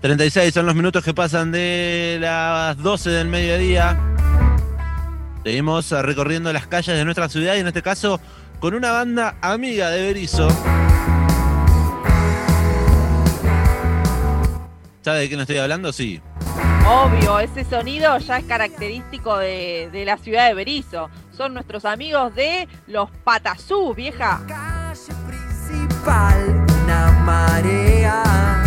36 son los minutos que pasan de las 12 del mediodía. Seguimos recorriendo las calles de nuestra ciudad y en este caso con una banda amiga de Berizo. ¿Sabe de quién estoy hablando? Sí. Obvio, ese sonido ya es característico de, de la ciudad de Berizo. Son nuestros amigos de los Patazú, vieja. Calle principal, una marea.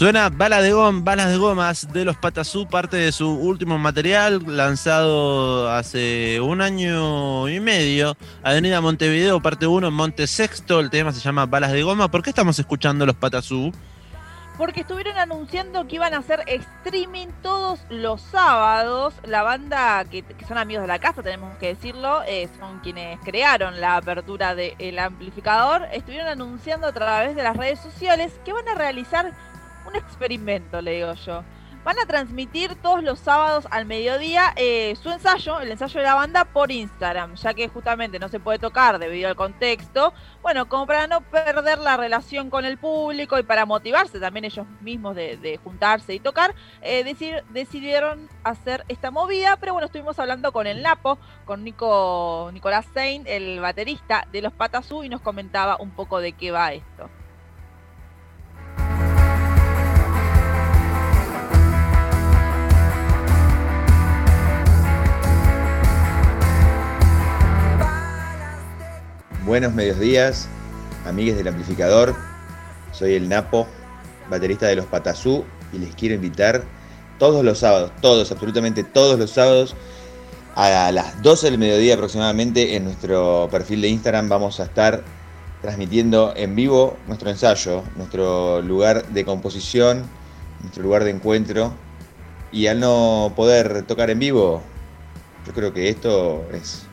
Suena Bala de Gom, Balas de Gomas de los Patazú, parte de su último material lanzado hace un año y medio. Avenida Montevideo, parte 1 en Monte Sexto. El tema se llama Balas de Goma. ¿Por qué estamos escuchando los Patazú? Porque estuvieron anunciando que iban a hacer streaming todos los sábados. La banda, que, que son amigos de la casa, tenemos que decirlo, eh, son quienes crearon la apertura del amplificador. Estuvieron anunciando a través de las redes sociales que van a realizar un experimento, le digo yo. Van a transmitir todos los sábados al mediodía eh, su ensayo, el ensayo de la banda, por Instagram, ya que justamente no se puede tocar debido al contexto. Bueno, como para no perder la relación con el público y para motivarse también ellos mismos de, juntarse y tocar, eh, decidieron hacer esta movida. Pero bueno, estuvimos hablando con el Napo, con Nico, Nicolás Saint, el baterista de los Patazú, y nos comentaba un poco de qué va esto. Buenos medios días, amigues del amplificador. Soy el Napo, baterista de los Patazú, y les quiero invitar todos los sábados, todos, absolutamente todos los sábados, a las 12 del mediodía aproximadamente en nuestro perfil de Instagram vamos a estar transmitiendo en vivo nuestro ensayo, nuestro lugar de composición, nuestro lugar de encuentro. Y al no poder tocar en vivo, yo creo que esto es,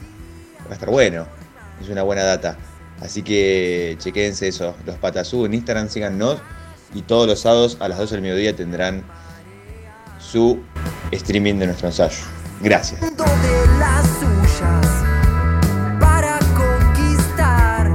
va a estar bueno es una buena data. Así que chequense eso, los Patazú en Instagram, síganos y todos los sábados a las 12 del mediodía tendrán su streaming de nuestro ensayo. Gracias. Haciendo de las suyas para conquistar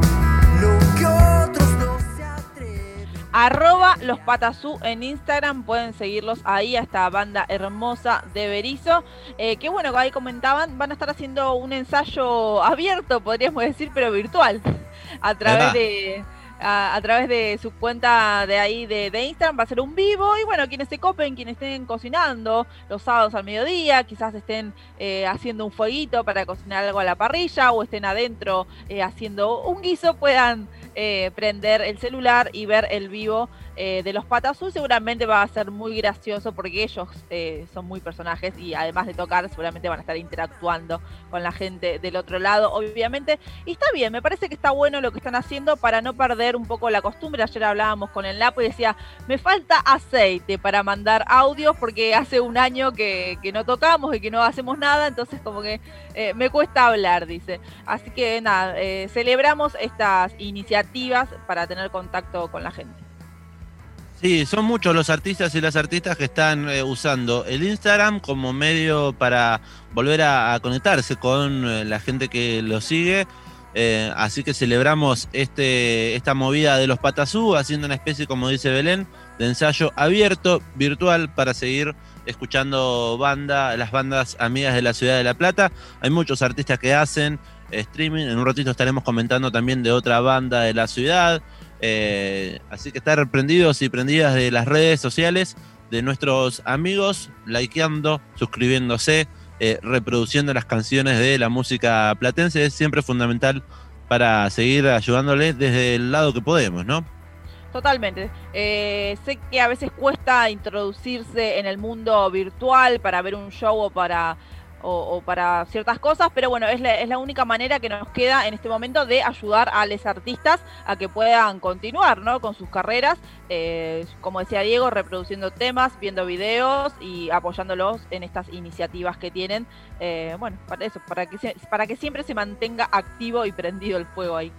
lo que otros no se atreven. Arroba los Patazú en Instagram, pueden seguirlos ahí a esta banda hermosa de Berizo. Eh, que bueno, ahí comentaban, van a estar haciendo un ensayo abierto, podríamos decir, pero virtual. A través de. A, a través de su cuenta de ahí de, de Instagram va a ser un vivo y bueno, quienes se copen, quienes estén cocinando los sábados al mediodía, quizás estén eh, haciendo un fueguito para cocinar algo a la parrilla o estén adentro eh, haciendo un guiso, puedan eh, prender el celular y ver el vivo eh, de los Patazú. Seguramente va a ser muy gracioso porque ellos eh, son muy personajes y además de tocar, seguramente van a estar interactuando con la gente del otro lado, obviamente. Y está bien, me parece que está bueno lo que están haciendo para no perder un poco la costumbre. Ayer hablábamos con el Lapo y decía, me falta aceite para mandar audios porque hace un año que, no tocamos y que no hacemos nada, entonces como que me cuesta hablar, dice. Así que nada, celebramos estas iniciativas para tener contacto con la gente. Sí, son muchos los artistas y las artistas que están eh, usando el Instagram como medio para volver a, conectarse con eh, la gente que lo sigue. Eh, así que celebramos este, esta movida de los Patazú, haciendo una especie, como dice Belén, de ensayo abierto, virtual, para seguir escuchando banda, las bandas amigas de la ciudad de La Plata. Hay muchos artistas que hacen streaming. En un ratito estaremos comentando también de otra banda de la ciudad. Eh, así que estar prendidos y prendidas de las redes sociales de nuestros amigos, likeando, suscribiéndose, eh, reproduciendo las canciones de la música platense. Es siempre fundamental para seguir ayudándoles desde el lado que podemos, ¿no? Totalmente. Eh, sé que a veces cuesta introducirse en el mundo virtual para ver un show o para, o, para ciertas cosas, pero bueno, es la, es la única manera que nos queda en este momento de ayudar a los artistas a que puedan continuar ¿no? con sus carreras, eh, como decía Diego, reproduciendo temas, viendo videos y apoyándolos en estas iniciativas que tienen. Eh, bueno, para eso, para que, para que siempre se mantenga activo y prendido el fuego ahí.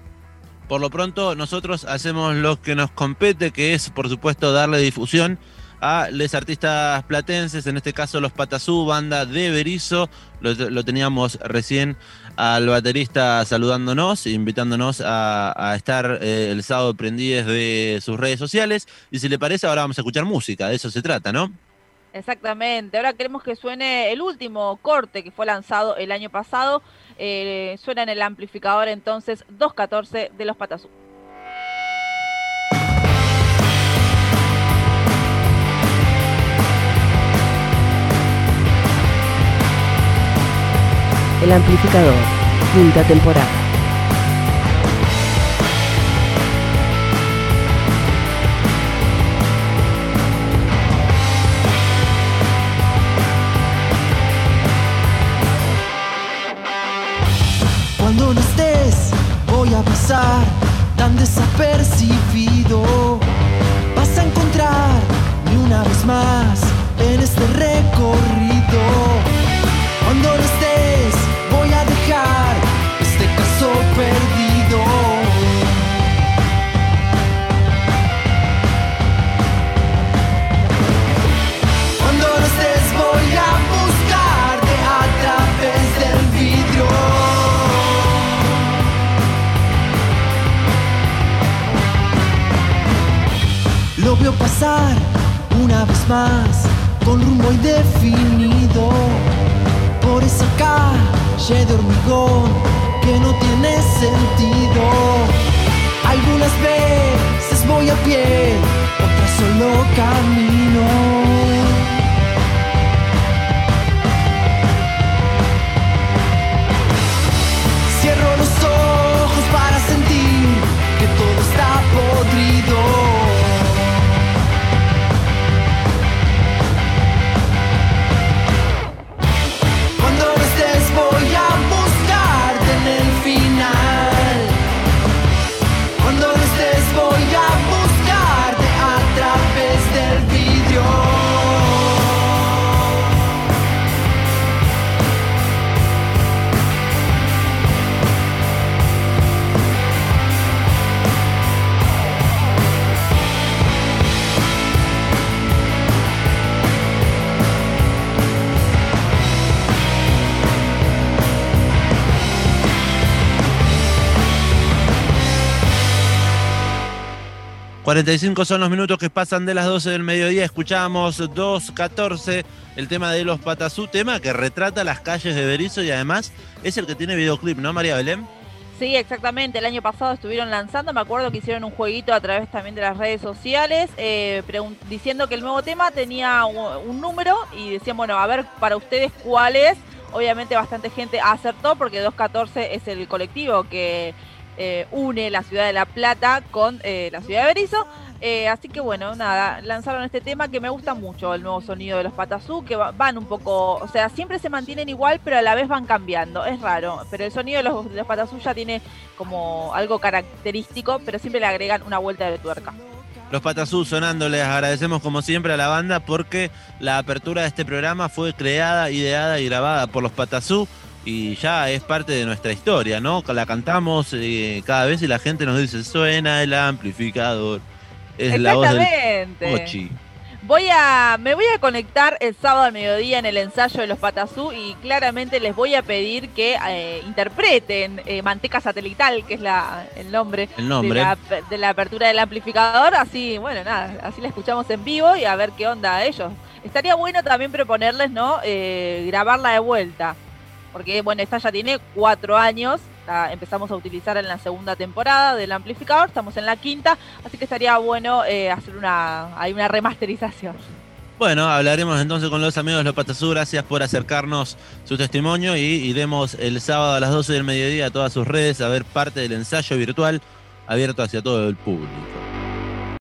Por lo pronto, nosotros hacemos lo que nos compete, que es, por supuesto, darle difusión a los artistas platenses, en este caso los Patasú, banda de Berizo. Lo, teníamos recién al baterista saludándonos, invitándonos a, estar eh, el sábado prendidos de sus redes sociales. Y si le parece, ahora vamos a escuchar música, de eso se trata, ¿no? Exactamente. Ahora queremos que suene el último corte que fue lanzado el año pasado. Eh, suena en el amplificador entonces 214 de los Patasú. El amplificador. Quinta temporada. Cuando no estés, voy a pasar tan desapercibido. Una vez más con rumbo indefinido por esa calle de hormigón que no tiene sentido. Algunas veces voy a pie, otras solo camino. 45 son los minutos que pasan de las 12 del mediodía. Escuchamos 2.14, el tema de los Patasú, tema que retrata las calles de Berizo y además es el que tiene videoclip, ¿no, María Belén? Sí, exactamente. El año pasado estuvieron lanzando, me acuerdo que hicieron un jueguito a través también de las redes sociales, eh, diciendo que el nuevo tema tenía un número y decían, bueno, a ver para ustedes cuál es. Obviamente bastante gente acertó porque 214 es el colectivo que eh, une la ciudad de La Plata con eh, la ciudad de Berizo. Eh, así que bueno, nada, lanzaron este tema que me gusta mucho, el nuevo sonido de los Patasú, que va- van un poco, o sea, siempre se mantienen igual, pero a la vez van cambiando. Es raro, pero el sonido de los, de los Patasú ya tiene como algo característico, pero siempre le agregan una vuelta de tuerca. Los Patasú sonando, les agradecemos como siempre a la banda porque la apertura de este programa fue creada, ideada y grabada por los Patasú y ya es parte de nuestra historia, ¿no? La cantamos eh, cada vez y la gente nos dice, suena el amplificador. Es la voz del. Voy a, me voy a conectar el sábado al mediodía en el ensayo de los Patasú y claramente les voy a pedir que eh, interpreten eh, Manteca Satelital, que es la, el nombre, El nombre. De, la, de la apertura del amplificador. Así, bueno, nada, así la escuchamos en vivo y a ver qué onda ellos. Estaría bueno también proponerles, ¿no? Eh, grabarla de vuelta. Porque, bueno, esta ya tiene cuatro años. La empezamos a utilizar en la segunda temporada del amplificador. Estamos en la quinta. Así que estaría bueno eh, hacer una, hay una remasterización. Bueno, hablaremos entonces con los amigos de Los Patasú. Gracias por acercarnos su testimonio y iremos el sábado a las 12 del mediodía a todas sus redes a ver parte del ensayo virtual abierto hacia todo el público.